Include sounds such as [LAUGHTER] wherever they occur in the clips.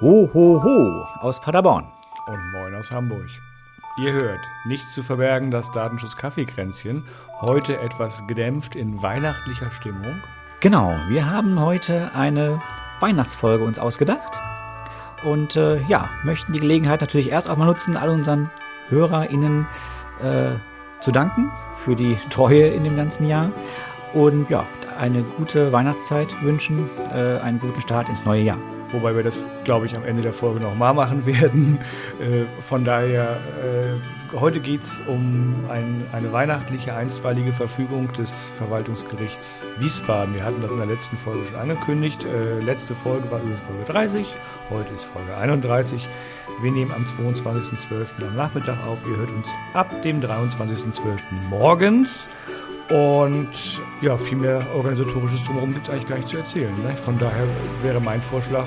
Ho, ho, ho aus Paderborn. Und moin aus Hamburg. Ihr hört, nichts zu verbergen, das Datenschutz-Kaffeekränzchen. Heute etwas gedämpft in weihnachtlicher Stimmung. Genau, wir haben heute eine Weihnachtsfolge uns ausgedacht. Und äh, ja, möchten die Gelegenheit natürlich erst auch mal nutzen, all unseren HörerInnen äh, zu danken für die Treue in dem ganzen Jahr. Und ja, eine gute Weihnachtszeit wünschen, äh, einen guten Start ins neue Jahr wobei wir das, glaube ich, am Ende der Folge nochmal machen werden. [LAUGHS] Äh, von daher, äh, heute geht es um ein, eine weihnachtliche einstweilige Verfügung des Verwaltungsgerichts Wiesbaden. Wir hatten das in der letzten Folge schon angekündigt. Äh, letzte Folge war übrigens Folge 30, heute ist Folge 31. Wir nehmen am 22.12. am Nachmittag auf. Ihr hört uns ab dem 23.12. morgens. Und ja, viel mehr organisatorisches Drumherum gibt es eigentlich gar nicht zu erzählen. Ne? Von daher wäre mein Vorschlag,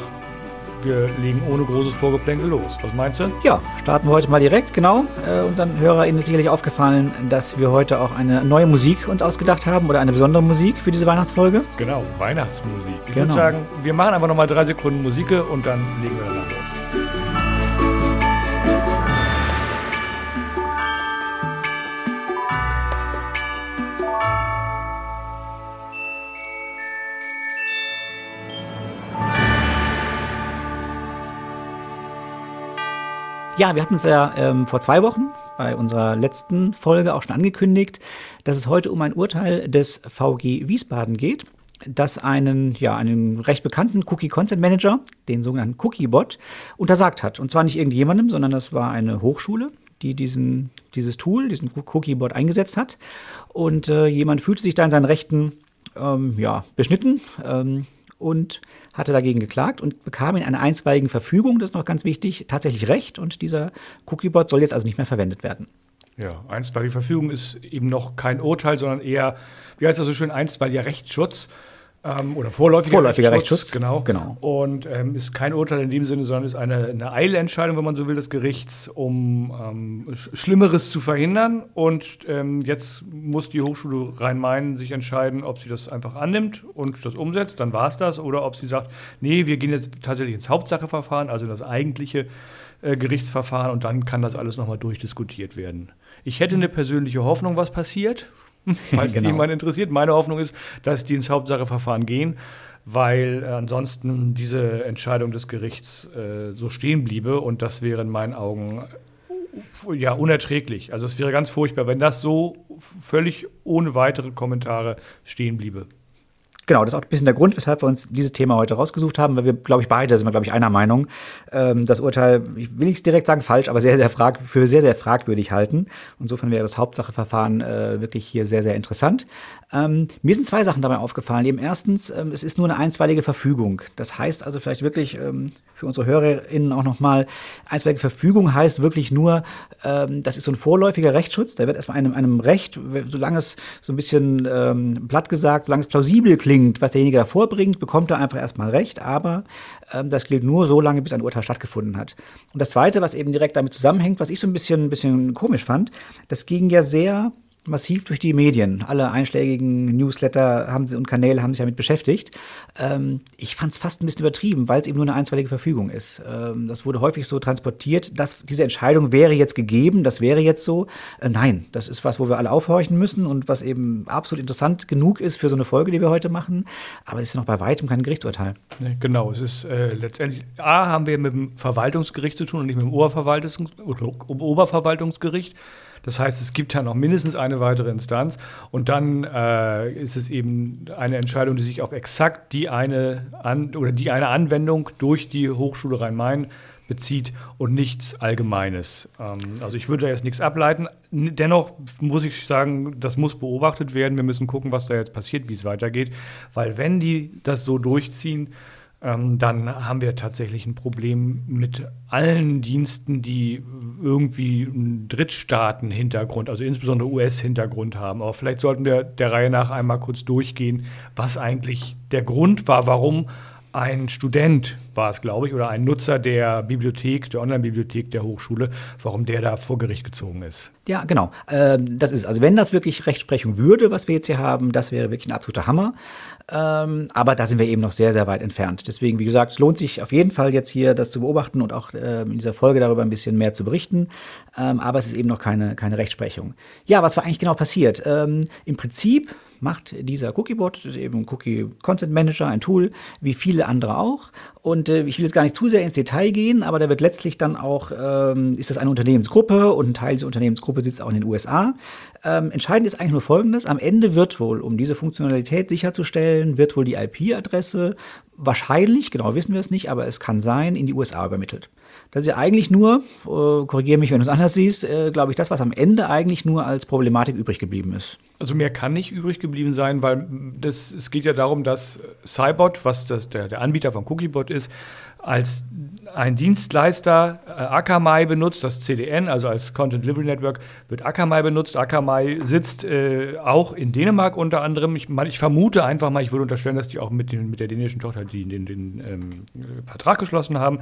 wir legen ohne großes Vorgeplänkel los. Was meinst du? Ja, starten wir heute mal direkt, genau. Äh, unseren HörerInnen ist sicherlich aufgefallen, dass wir heute auch eine neue Musik uns ausgedacht haben oder eine besondere Musik für diese Weihnachtsfolge. Genau, Weihnachtsmusik. Ich genau. würde sagen, wir machen einfach nochmal drei Sekunden Musik und dann legen wir danach los. Ja, wir hatten es ja ähm, vor zwei Wochen bei unserer letzten Folge auch schon angekündigt, dass es heute um ein Urteil des VG Wiesbaden geht, das einen, ja, einen recht bekannten Cookie Content Manager, den sogenannten Cookie-Bot, untersagt hat. Und zwar nicht irgendjemandem, sondern das war eine Hochschule, die diesen, dieses Tool, diesen Cookie-Bot eingesetzt hat. Und äh, jemand fühlte sich da in seinen Rechten ähm, ja, beschnitten. Ähm, und hatte dagegen geklagt und bekam in einer einstweiligen Verfügung, das ist noch ganz wichtig, tatsächlich Recht und dieser Cookiebot soll jetzt also nicht mehr verwendet werden. Ja, einstweilige Verfügung ist eben noch kein Urteil, sondern eher, wie heißt das so schön, einstweiliger Rechtsschutz. Ähm, oder vorläufiger, vorläufiger Rechtsschutz, Rechtsschutz, genau. genau. Und ähm, ist kein Urteil in dem Sinne, sondern ist eine, eine Eilentscheidung, wenn man so will, des Gerichts, um ähm, Schlimmeres zu verhindern. Und ähm, jetzt muss die Hochschule Rhein-Main sich entscheiden, ob sie das einfach annimmt und das umsetzt, dann war es das, oder ob sie sagt, nee, wir gehen jetzt tatsächlich ins Hauptsacheverfahren, also das eigentliche äh, Gerichtsverfahren, und dann kann das alles nochmal durchdiskutiert werden. Ich hätte eine persönliche Hoffnung, was passiert [LAUGHS] falls genau. jemand interessiert. Meine Hoffnung ist, dass die ins Hauptsacheverfahren gehen, weil äh, ansonsten diese Entscheidung des Gerichts äh, so stehen bliebe und das wäre in meinen Augen äh, ja unerträglich. Also es wäre ganz furchtbar, wenn das so völlig ohne weitere Kommentare stehen bliebe. Genau, das ist auch ein bisschen der Grund, weshalb wir uns dieses Thema heute rausgesucht haben, weil wir, glaube ich, beide sind wir, glaube ich, einer Meinung. Ähm, das Urteil, ich will nicht direkt sagen falsch, aber sehr, sehr frag, für sehr, sehr fragwürdig halten. Insofern wäre das Hauptsacheverfahren äh, wirklich hier sehr, sehr interessant. Ähm, mir sind zwei Sachen dabei aufgefallen. Eben erstens, ähm, es ist nur eine einstweilige Verfügung. Das heißt also vielleicht wirklich ähm, für unsere HörerInnen auch nochmal, einstweilige Verfügung heißt wirklich nur, ähm, das ist so ein vorläufiger Rechtsschutz. Da wird erstmal einem, einem Recht, solange es so ein bisschen ähm, platt gesagt, solange es plausibel klingt, was derjenige da vorbringt, bekommt er einfach erstmal Recht. Aber ähm, das gilt nur so lange, bis ein Urteil stattgefunden hat. Und das Zweite, was eben direkt damit zusammenhängt, was ich so ein bisschen, ein bisschen komisch fand, das ging ja sehr massiv durch die Medien. Alle einschlägigen Newsletter haben sie, und Kanäle haben sich damit beschäftigt. Ähm, ich fand es fast ein bisschen übertrieben, weil es eben nur eine einstweilige Verfügung ist. Ähm, das wurde häufig so transportiert, dass diese Entscheidung wäre jetzt gegeben, das wäre jetzt so. Äh, nein, das ist was, wo wir alle aufhorchen müssen und was eben absolut interessant genug ist für so eine Folge, die wir heute machen. Aber es ist noch bei weitem kein Gerichtsurteil. Nee, genau, es ist äh, letztendlich, A, haben wir mit dem Verwaltungsgericht zu tun und nicht mit dem Oberverwaltungs Oberverwaltungsgericht. Das heißt, es gibt ja noch mindestens eine weitere Instanz und dann äh, ist es eben eine Entscheidung, die sich auf exakt die eine an oder die eine Anwendung durch die Hochschule Rhein-Main bezieht und nichts Allgemeines. Ähm, also ich würde da jetzt nichts ableiten. Dennoch muss ich sagen, das muss beobachtet werden. Wir müssen gucken, was da jetzt passiert, wie es weitergeht. Weil wenn die das so durchziehen, ähm, dann haben wir tatsächlich ein Problem mit allen Diensten, die irgendwie einen Drittstaaten-Hintergrund, also insbesondere US-Hintergrund haben. Aber vielleicht sollten wir der Reihe nach einmal kurz durchgehen, was eigentlich der Grund war, warum ein Student war es, glaube ich, oder ein Nutzer der Bibliothek, der Online-Bibliothek der Hochschule, warum der da vor Gericht gezogen ist. Ja, genau. Ähm, das ist, also wenn das wirklich Rechtsprechung würde, was wir jetzt hier haben, das wäre wirklich ein absoluter Hammer. Ähm, aber da sind wir eben noch sehr, sehr weit entfernt. Deswegen, wie gesagt, es lohnt sich auf jeden Fall jetzt hier das zu beobachten und auch äh, in dieser Folge darüber ein bisschen mehr zu berichten. Ähm, aber es ist eben noch keine, keine Rechtsprechung. Ja, was war eigentlich genau passiert? Ähm, Im Prinzip macht dieser Cookiebot, das ist eben ein Cookie Content Manager, ein Tool, wie viele andere auch. Und äh, ich will jetzt gar nicht zu sehr ins Detail gehen, aber da wird letztlich dann auch, ähm, ist das eine Unternehmensgruppe und ein Teil dieser Unternehmensgruppe sitzt auch in den USA. Ähm, entscheidend ist eigentlich nur Folgendes. Am Ende wird wohl, um diese Funktionalität sicherzustellen, wird wohl die IP-Adresse wahrscheinlich, genau wissen wir es nicht, aber es kann sein, in die USA übermittelt. Das ist ja eigentlich nur, äh, korrigiere mich, wenn du es anders siehst, äh, glaube ich, das, was am Ende eigentlich nur als Problematik übrig geblieben ist. Also mehr kann nicht übrig geblieben sein, weil das, es geht ja darum, dass Cybot, was das, der, der Anbieter von Cookiebot ist, als ein Dienstleister äh, Akamai benutzt, das CDN, also als Content Delivery Network, wird Akamai benutzt. Akamai sitzt äh, auch in Dänemark unter anderem. Ich, ich, vermute einfach mal, ich würde unterstellen, dass die auch mit, den, mit der dänischen Tochter die, den, den ähm, Vertrag geschlossen haben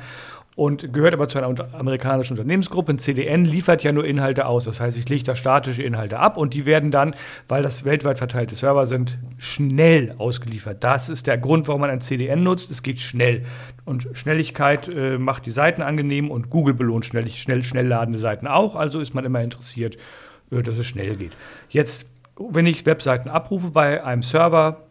und gehört aber zu einer unter amerikanischen Unternehmensgruppe. Ein CDN liefert ja nur Inhalte aus. Das heißt, ich lege da statische Inhalte ab und die werden dann, weil das weltweit verteilte Server sind, schnell ausgeliefert. Das ist der Grund, warum man ein CDN nutzt. Es geht schnell. Und Schnelligkeit äh, macht die Seiten angenehm und Google belohnt schnell, schnell, schnell ladende Seiten auch. Also ist man immer interessiert, äh, dass es schnell geht. Jetzt, wenn ich Webseiten abrufe bei einem Server,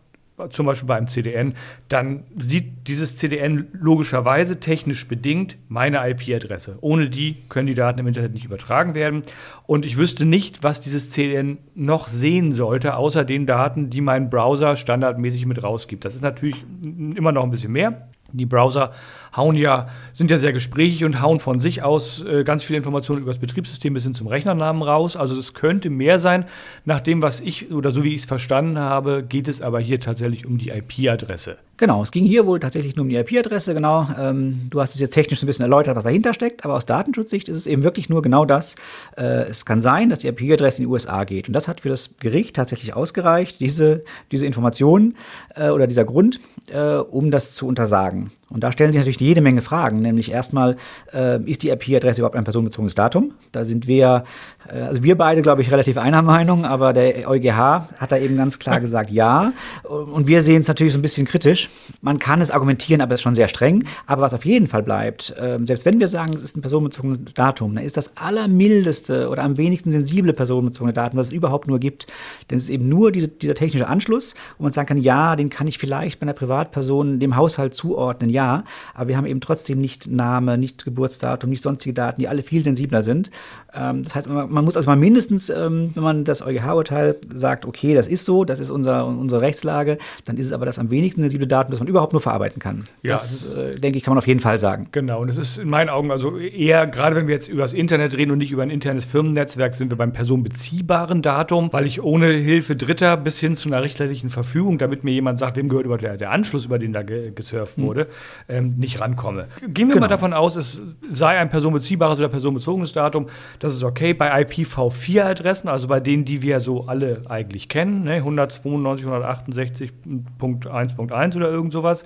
zum Beispiel bei einem CDN, dann sieht dieses CDN logischerweise technisch bedingt meine IP-Adresse. Ohne die können die Daten im Internet nicht übertragen werden. Und ich wüsste nicht, was dieses CDN noch sehen sollte, außer den Daten, die mein Browser standardmäßig mit rausgibt. Das ist natürlich immer noch ein bisschen mehr. Die Browser hauen ja, sind ja sehr gesprächig und hauen von sich aus äh, ganz viele Informationen über das Betriebssystem bis hin zum Rechnernamen raus. Also es könnte mehr sein. Nach dem, was ich oder so wie ich es verstanden habe, geht es aber hier tatsächlich um die IP-Adresse. Genau, es ging hier wohl tatsächlich nur um die IP-Adresse, genau. Ähm, du hast es jetzt technisch ein bisschen erläutert, was dahinter steckt, aber aus Datenschutzsicht ist es eben wirklich nur genau das. Äh, es kann sein, dass die IP-Adresse in die USA geht. Und das hat für das Gericht tatsächlich ausgereicht, diese, diese Informationen äh, oder dieser Grund, äh, um das zu untersagen. Und da stellen sich natürlich jede Menge Fragen, nämlich erstmal, äh, ist die IP-Adresse überhaupt ein personenbezogenes Datum? Da sind wir, äh, also wir beide, glaube ich, relativ einer Meinung, aber der EuGH hat da eben ganz klar gesagt, ja. Und wir sehen es natürlich so ein bisschen kritisch. Man kann es argumentieren, aber es ist schon sehr streng. Aber was auf jeden Fall bleibt, äh, selbst wenn wir sagen, es ist ein personenbezogenes Datum, dann ist das allermildeste oder am wenigsten sensible personenbezogene Datum, was es überhaupt nur gibt. Denn es ist eben nur diese, dieser technische Anschluss, wo man sagen kann, ja, den kann ich vielleicht bei einer Privatperson dem Haushalt zuordnen, ja, aber wir haben eben trotzdem nicht Name, nicht Geburtsdatum, nicht sonstige Daten, die alle viel sensibler sind. Ähm, das heißt, man, man, muss also mal mindestens, ähm, wenn man das EuGH-Urteil sagt, okay, das ist so, das ist unser, unsere Rechtslage, dann ist es aber das am wenigsten sensible Datum, das man überhaupt nur verarbeiten kann. Ja, das, äh, denke ich, kann man auf jeden Fall sagen. Genau, und es ist in meinen Augen also eher, gerade wenn wir jetzt über das Internet reden und nicht über ein internes Firmennetzwerk, sind wir beim personenbeziehbaren Datum, weil ich ohne Hilfe Dritter bis hin zu einer richterlichen Verfügung, damit mir jemand sagt, wem gehört über der, der Anschluss, über den da ge gesurft hm. wurde, ähm, nicht rankomme. Gehen wir genau. mal davon aus, es sei ein personenbeziehbares oder personenbezogenes Datum. Das ist okay. Bei IPv4-Adressen, also bei denen, die wir so alle eigentlich kennen, ne, 192, 168.1.1 oder irgend sowas.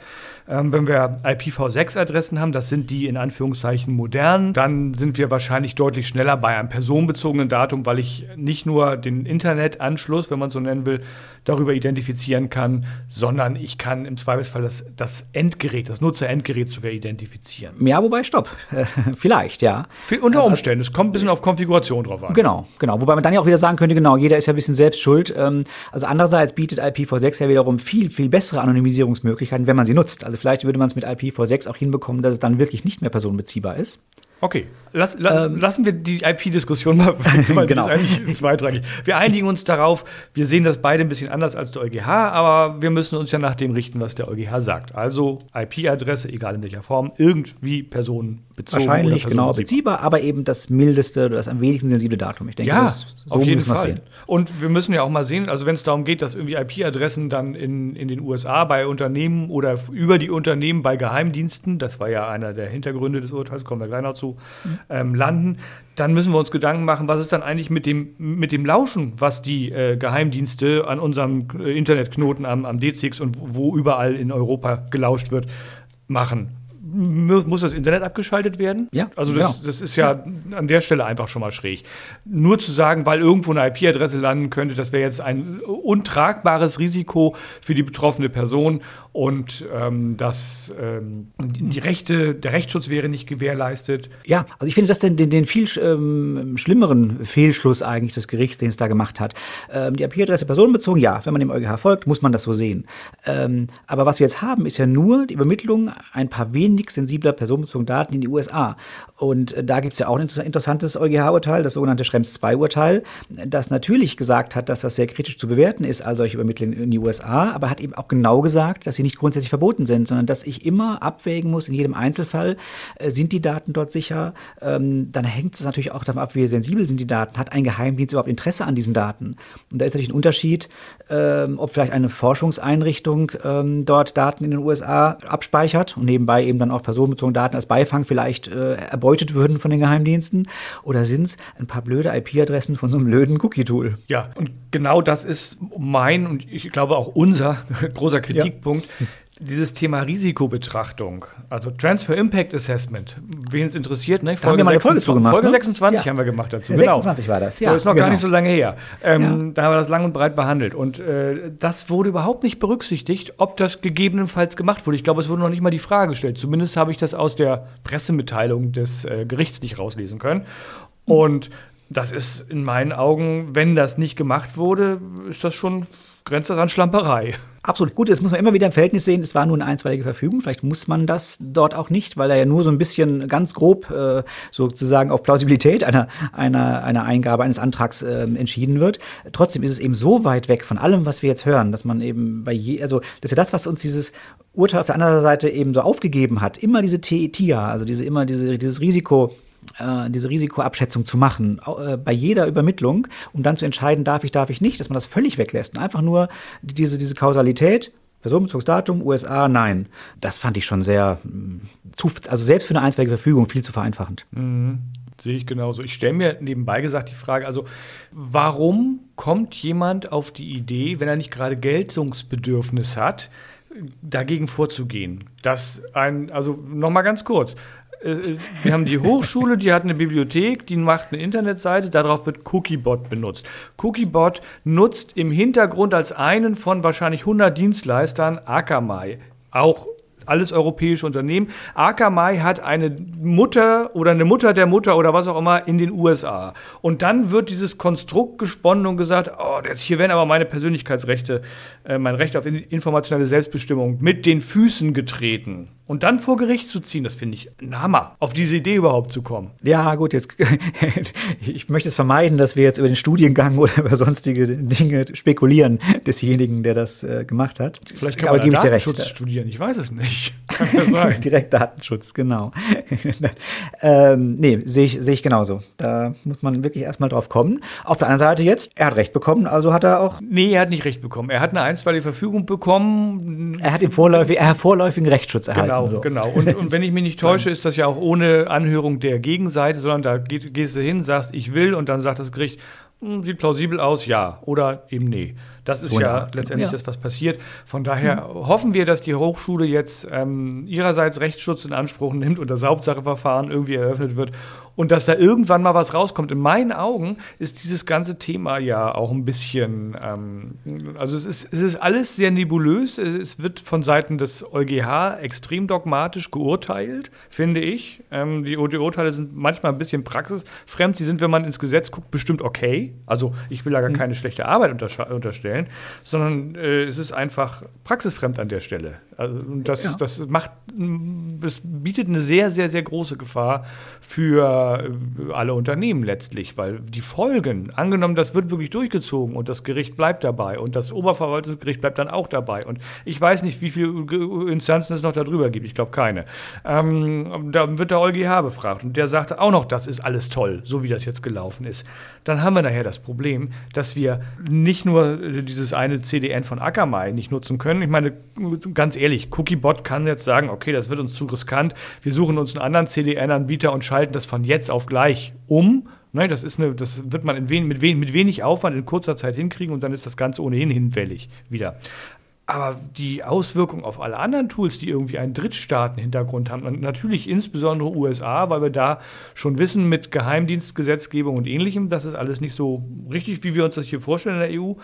Ähm, wenn wir IPv6-Adressen haben, das sind die in Anführungszeichen modernen, dann sind wir wahrscheinlich deutlich schneller bei einem personenbezogenen Datum, weil ich nicht nur den Internetanschluss, wenn man so nennen will, darüber identifizieren kann, sondern ich kann im Zweifelsfall das, das Endgerät, das Nutzerendgerät sogar identifizieren. Ja, wobei, stopp. Vielleicht, ja. Unter äh, Umständen. Es kommt ein bisschen auf Konfiguration drauf an. Genau, genau. Wobei man dann ja auch wieder sagen könnte, genau, jeder ist ja ein bisschen selbst schuld. Ähm, also andererseits bietet IPv6 ja wiederum viel, viel bessere Anonymisierungsmöglichkeiten, wenn man sie nutzt. Also vielleicht würde man es mit IPv6 auch hinbekommen, dass es dann wirklich nicht mehr personenbeziehbar ist. Okay, Lass, la, ähm, lassen wir die IP-Diskussion mal, [LAUGHS] weil genau. das ist eigentlich [LAUGHS] zweitrangig. Wir einigen uns darauf, wir sehen das beide ein bisschen anders als der EuGH, aber wir müssen uns ja nach dem richten, was der EuGH sagt. Also IP-Adresse, egal in welcher Form, irgendwie personenbezogen. Wahrscheinlich genau beziehbar, aber eben das mildeste oder das am wenigsten sensible Datum. Ich denke, ja, das, so auf jeden Fall. Und wir müssen ja auch mal sehen, also wenn es darum geht, dass irgendwie IP-Adressen dann in, in den USA bei Unternehmen oder über die Unternehmen bei Geheimdiensten, das war ja einer der Hintergründe des Urteils, kommen wir gleich noch zu, ähm, landen, dann müssen wir uns Gedanken machen, was ist dann eigentlich mit dem, mit dem Lauschen, was die äh, Geheimdienste an unserem äh, Internetknoten am, am DCX und wo überall in Europa gelauscht wird, machen. muss das Internet abgeschaltet werden. Ja, Also das, genau. das ist ja an der Stelle einfach schon mal schräg. Nur zu sagen, weil irgendwo eine IP-Adresse landen könnte, das wäre jetzt ein untragbares Risiko für die betroffene Person und ähm, dass ähm, die Rechte, der Rechtsschutz wäre nicht gewährleistet. Ja, also ich finde das den, den, den viel ähm, schlimmeren Fehlschluss eigentlich des Gerichts, den es da gemacht hat. Ähm, die IP-Adresse personenbezogen, ja, wenn man dem EuGH folgt, muss man das so sehen. Ähm, aber was wir jetzt haben, ist ja nur die Übermittlung ein paar wenig sensibler personenbezogener Daten in die USA. Und äh, da gibt es ja auch ein inter- interessantes EuGH-Urteil, das sogenannte Schrems II-Urteil, das natürlich gesagt hat, dass das sehr kritisch zu bewerten ist, all solche Übermittlungen in die USA, aber hat eben auch genau gesagt, dass sie nicht grundsätzlich verboten sind, sondern dass ich immer abwägen muss in jedem Einzelfall, äh, sind die Daten dort sicher? Ähm, dann hängt es natürlich auch davon ab, wie sensibel sind die Daten. Hat ein Geheimdienst überhaupt Interesse an diesen Daten? Und da ist natürlich ein Unterschied, ähm, ob vielleicht eine Forschungseinrichtung ähm, dort Daten in den USA abspeichert und nebenbei eben dann auch personenbezogene Daten als Beifang vielleicht äh, erbeutet würden von den Geheimdiensten. Oder sind es ein paar blöde IP-Adressen von so einem blöden Cookie-Tool? Ja, und genau das ist mein und ich glaube auch unser [LAUGHS] großer Kritikpunkt. Dieses Thema Risikobetrachtung, also Transfer Impact Assessment, wen es interessiert, ne? Da haben wir mal eine Folge 26 zu gemacht, Folge ne? 26 Ja. haben wir gemacht dazu. Ja, 26 war das, ja, so ist noch genau. gar nicht so lange her. Ähm, Ja. Da haben wir das lang und breit behandelt. Und äh, das wurde überhaupt nicht berücksichtigt, ob das gegebenenfalls gemacht wurde. Ich glaube, es wurde noch nicht mal die Frage gestellt. Zumindest habe ich das aus der Pressemitteilung des äh, Gerichts nicht rauslesen können. Und das ist in meinen Augen, wenn das nicht gemacht wurde, ist das schon grenzt das an Schlamperei. Absolut. Gut, das muss man immer wieder im Verhältnis sehen. Es war nur eine einstweilige Verfügung. Vielleicht muss man das dort auch nicht, weil da ja nur so ein bisschen ganz grob äh, sozusagen auf Plausibilität einer, einer, einer Eingabe eines Antrags ähm, entschieden wird. Trotzdem ist es eben so weit weg von allem, was wir jetzt hören, dass man eben bei je, also das ist ja das, was uns dieses Urteil auf der anderen Seite eben so aufgegeben hat. Immer diese TIA, also diese immer diese, dieses Risiko äh, diese Risikoabschätzung zu machen, äh, bei jeder Übermittlung, um dann zu entscheiden, darf ich, darf ich nicht, dass man das völlig weglässt und einfach nur diese, diese Kausalität, personenbezogenes Datum, USA, nein. Das fand ich schon sehr, mh, zu, also selbst für eine einstweilige Verfügung viel zu vereinfachend. Sehe ich genauso. Ich stelle mir nebenbei gesagt die Frage, also warum kommt jemand auf die Idee, wenn er nicht gerade Geltungsbedürfnis hat, dagegen vorzugehen? Das ein, also nochmal ganz kurz. Äh, Wir haben die Hochschule, die hat eine Bibliothek, die macht eine Internetseite, darauf wird Cookiebot benutzt. Cookiebot nutzt im Hintergrund als einen von wahrscheinlich 100 Dienstleistern Akamai. Auch alles europäische Unternehmen. Akamai hat eine Mutter oder eine Mutter der Mutter oder was auch immer in den USA. Und dann wird dieses Konstrukt gesponnen und gesagt, oh, jetzt hier werden aber meine Persönlichkeitsrechte, äh, mein Recht auf in- informationelle Selbstbestimmung mit den Füßen getreten. Und dann vor Gericht zu ziehen, das finde ich ein Hammer, auf diese Idee überhaupt zu kommen. Ja, gut, jetzt [LAUGHS] ich möchte es vermeiden, dass wir jetzt über den Studiengang [LAUGHS] oder über sonstige Dinge spekulieren desjenigen, der das äh, gemacht hat. Vielleicht kann Aber man da. Datenschutz studieren, ich weiß es nicht. [LAUGHS] Kann ja sein. Direkt Datenschutz, genau. ähm, nee, sehe ich, sehe ich genauso. Da muss man wirklich erstmal drauf kommen. Auf der anderen Seite jetzt, er hat recht bekommen, also hat er auch, Nee, er hat nicht recht bekommen. Er hat eine einstweilige Verfügung bekommen, er hat den vorläufig, er hat vorläufigen Rechtsschutz erhalten. Genau, so. genau. Und, und wenn ich mich nicht [LAUGHS] täusche, ist das ja auch ohne Anhörung der Gegenseite, sondern da gehst du hin, sagst, ich will, und dann sagt das Gericht, "Hm, sieht plausibel aus, ja. Oder eben nee. Das ist ja Wunderbar. letztendlich Ja. das, was passiert. Von daher hoffen wir, dass die Hochschule jetzt ähm, ihrerseits Rechtsschutz in Anspruch nimmt und das Hauptsacheverfahren irgendwie eröffnet wird und dass da irgendwann mal was rauskommt. In meinen Augen ist dieses ganze Thema ja auch ein bisschen, ähm, also es ist, es ist alles sehr nebulös. Es wird von Seiten des EuGH extrem dogmatisch geurteilt, finde ich. Ähm, die Urteile sind manchmal ein bisschen praxisfremd. Sie sind, wenn man ins Gesetz guckt, bestimmt okay. Also ich will da gar keine schlechte Arbeit untersche- unterstellen, sondern äh, es ist einfach praxisfremd an der Stelle. Also, das, Ja. das macht, das bietet eine sehr, sehr, sehr große Gefahr für äh, alle Unternehmen letztlich, weil die Folgen, angenommen, das wird wirklich durchgezogen und das Gericht bleibt dabei und das Oberverwaltungsgericht bleibt dann auch dabei und ich weiß nicht, wie viele Instanzen es noch darüber gibt, ich glaube keine. Ähm, da wird der EuGH befragt und der sagt auch noch, das ist alles toll, so wie das jetzt gelaufen ist. Dann haben wir nachher das Problem, dass wir nicht nur äh, dieses eine CDN von Akamai nicht nutzen können. Ich meine, ganz ehrlich, Cookiebot kann jetzt sagen, okay, das wird uns zu riskant, wir suchen uns einen anderen CDN-Anbieter und schalten das von jetzt auf gleich um. Ne, das, ist eine, das wird man wen, mit, wen, mit wenig Aufwand in kurzer Zeit hinkriegen und dann ist das Ganze ohnehin hinfällig wieder. Aber die Auswirkungen auf alle anderen Tools, die irgendwie einen Drittstaaten-Hintergrund haben, und natürlich insbesondere USA, weil wir da schon wissen mit Geheimdienstgesetzgebung und ähnlichem, das ist alles nicht so richtig, wie wir uns das hier vorstellen in der EU.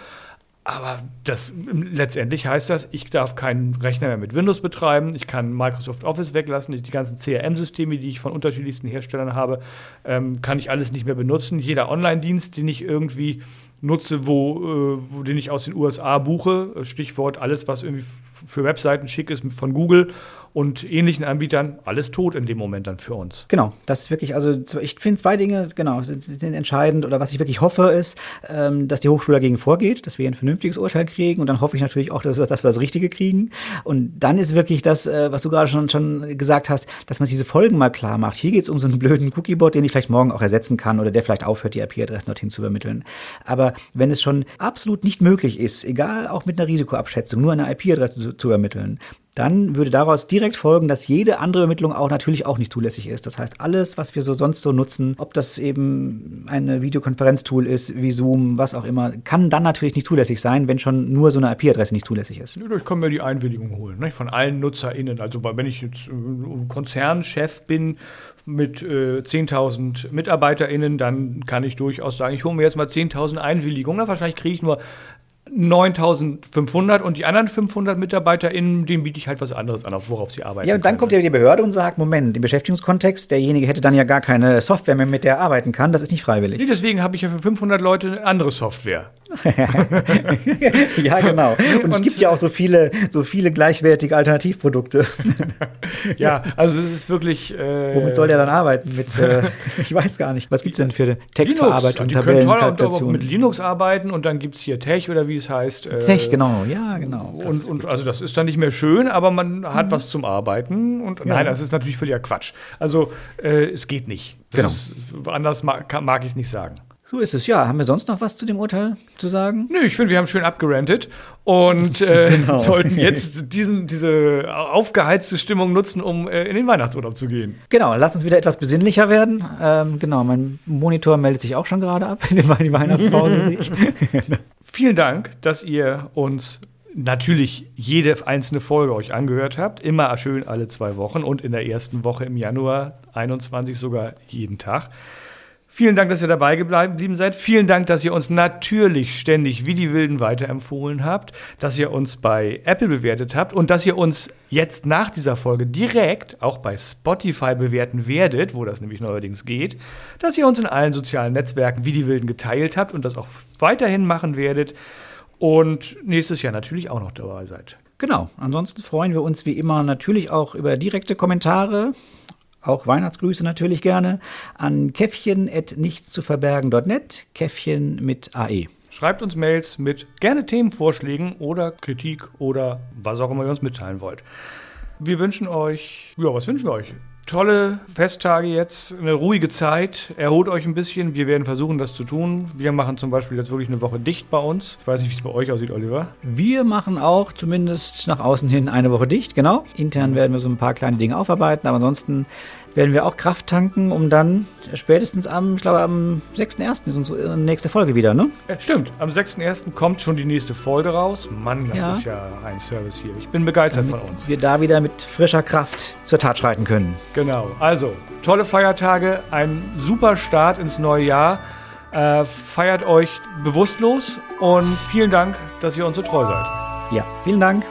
Aber das, letztendlich heißt das, ich darf keinen Rechner mehr mit Windows betreiben, ich kann Microsoft Office weglassen, die ganzen CRM-Systeme, die ich von unterschiedlichsten Herstellern habe, ähm, kann ich alles nicht mehr benutzen. Jeder Online-Dienst, den ich irgendwie nutze, wo, äh, wo den ich aus den USA buche, Stichwort alles, was irgendwie für Webseiten schick ist von Google und ähnlichen Anbietern alles tot in dem Moment dann für uns. Genau, das ist wirklich, also ich finde zwei Dinge, genau, sind, sind, entscheidend oder was ich wirklich hoffe ist, ähm, dass die Hochschule dagegen vorgeht, dass wir ein vernünftiges Urteil kriegen und dann hoffe ich natürlich auch, dass, dass wir das Richtige kriegen und dann ist wirklich das, äh, was du gerade schon, schon gesagt hast, dass man diese Folgen mal klar macht. Hier geht es um so einen blöden Cookiebot, den ich vielleicht morgen auch ersetzen kann oder der vielleicht aufhört, die IP-Adressen dorthin zu übermitteln. Aber wenn es schon absolut nicht möglich ist, egal auch mit einer Risikoabschätzung, nur eine IP-Adresse zu, zu übermitteln, dann würde daraus direkt folgen, dass jede andere Ermittlung auch natürlich auch nicht zulässig ist. Das heißt, alles, was wir so sonst so nutzen, ob das eben eine Videokonferenztool ist, wie Zoom, was auch immer, kann dann natürlich nicht zulässig sein, wenn schon nur so eine IP-Adresse nicht zulässig ist. Ich kann mir die Einwilligung holen, ne? von allen NutzerInnen. Also wenn ich jetzt äh, Konzernchef bin mit äh, 10.000 MitarbeiterInnen, dann kann ich durchaus sagen, ich hole mir jetzt mal 10.000 Einwilligungen. Na, wahrscheinlich kriege ich nur 9500 und die anderen 500 MitarbeiterInnen, denen biete ich halt was anderes an, worauf sie arbeiten. Ja, und dann können. kommt ja die Behörde und sagt: Moment, im Beschäftigungskontext, derjenige hätte dann ja gar keine Software mehr, mit der er arbeiten kann. Das ist nicht freiwillig. Nee, deswegen habe ich ja für 500 Leute eine andere Software. [LAUGHS] ja, genau. Und, und, es gibt ja auch so viele, so viele gleichwertige Alternativprodukte. [LAUGHS] ja, also es ist wirklich. Äh, Womit soll der dann arbeiten? Mit, äh, [LAUGHS] ich weiß gar nicht. Was gibt es denn für Textverarbeitung. Die auch mit Linux arbeiten und dann gibt es hier Tech oder wie es heißt. Äh, Tech, genau, ja, genau. Und, und also das ist dann nicht mehr schön, aber man hat mhm. was zum Arbeiten. Und ja. nein, das ist natürlich völliger Quatsch. Also äh, es geht nicht. Das genau. Ist, anders mag, mag ich es nicht sagen. So ist es, ja. Haben wir sonst noch was zu dem Urteil zu sagen? Nö, ich finde, wir haben schön abgerantet und äh, [LAUGHS] genau. [LAUGHS] sollten jetzt diesen, diese aufgeheizte Stimmung nutzen, um äh, in den Weihnachtsurlaub zu gehen. Genau, lass uns wieder etwas besinnlicher werden. Ähm, genau, mein Monitor meldet sich auch schon gerade ab, in [LAUGHS] die Weihnachtspause sehe ich. Vielen Dank, dass ihr uns natürlich jede einzelne Folge euch angehört habt. Immer schön alle zwei Wochen und in der ersten Woche im Januar 21 sogar jeden Tag. Vielen Dank, dass ihr dabei geblieben seid. Vielen Dank, dass ihr uns natürlich ständig wie die Wilden weiterempfohlen habt, dass ihr uns bei Apple bewertet habt und dass ihr uns jetzt nach dieser Folge direkt auch bei Spotify bewerten werdet, wo das nämlich neuerdings geht, dass ihr uns in allen sozialen Netzwerken wie die Wilden geteilt habt und das auch weiterhin machen werdet und nächstes Jahr natürlich auch noch dabei seid. Genau. Ansonsten freuen wir uns wie immer natürlich auch über direkte Kommentare auch Weihnachtsgrüße natürlich gerne an käffchen.nichtszuverbergen.net, Käffchen mit AE. Schreibt uns Mails mit gerne Themenvorschlägen oder Kritik oder was auch immer ihr uns mitteilen wollt. Wir wünschen euch, ja, was wünschen wir euch? Tolle Festtage jetzt, eine ruhige Zeit. Erholt euch ein bisschen. Wir werden versuchen, das zu tun. Wir machen zum Beispiel jetzt wirklich eine Woche dicht bei uns. Ich weiß nicht, wie es bei euch aussieht, Oliver. Wir machen auch zumindest nach außen hin eine Woche dicht, genau. Intern werden wir so ein paar kleine Dinge aufarbeiten, aber ansonsten werden wir auch Kraft tanken, um dann spätestens am, ich glaube, am 6.1. ist unsere nächste Folge wieder, ne? Ja, stimmt. Am 6.1. kommt schon die nächste Folge raus. Mann, das ja. ist ja ein Service hier. Ich bin begeistert Damit von uns. wir da wieder mit frischer Kraft zur Tat schreiten können. Genau. Also, tolle Feiertage, ein super Start ins neue Jahr. Äh, feiert euch bewusstlos und vielen Dank, dass ihr uns so treu seid. Ja, vielen Dank.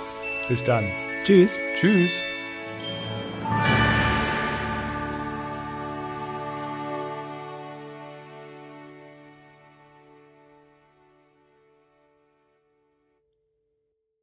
Bis dann. Tschüss. Tschüss.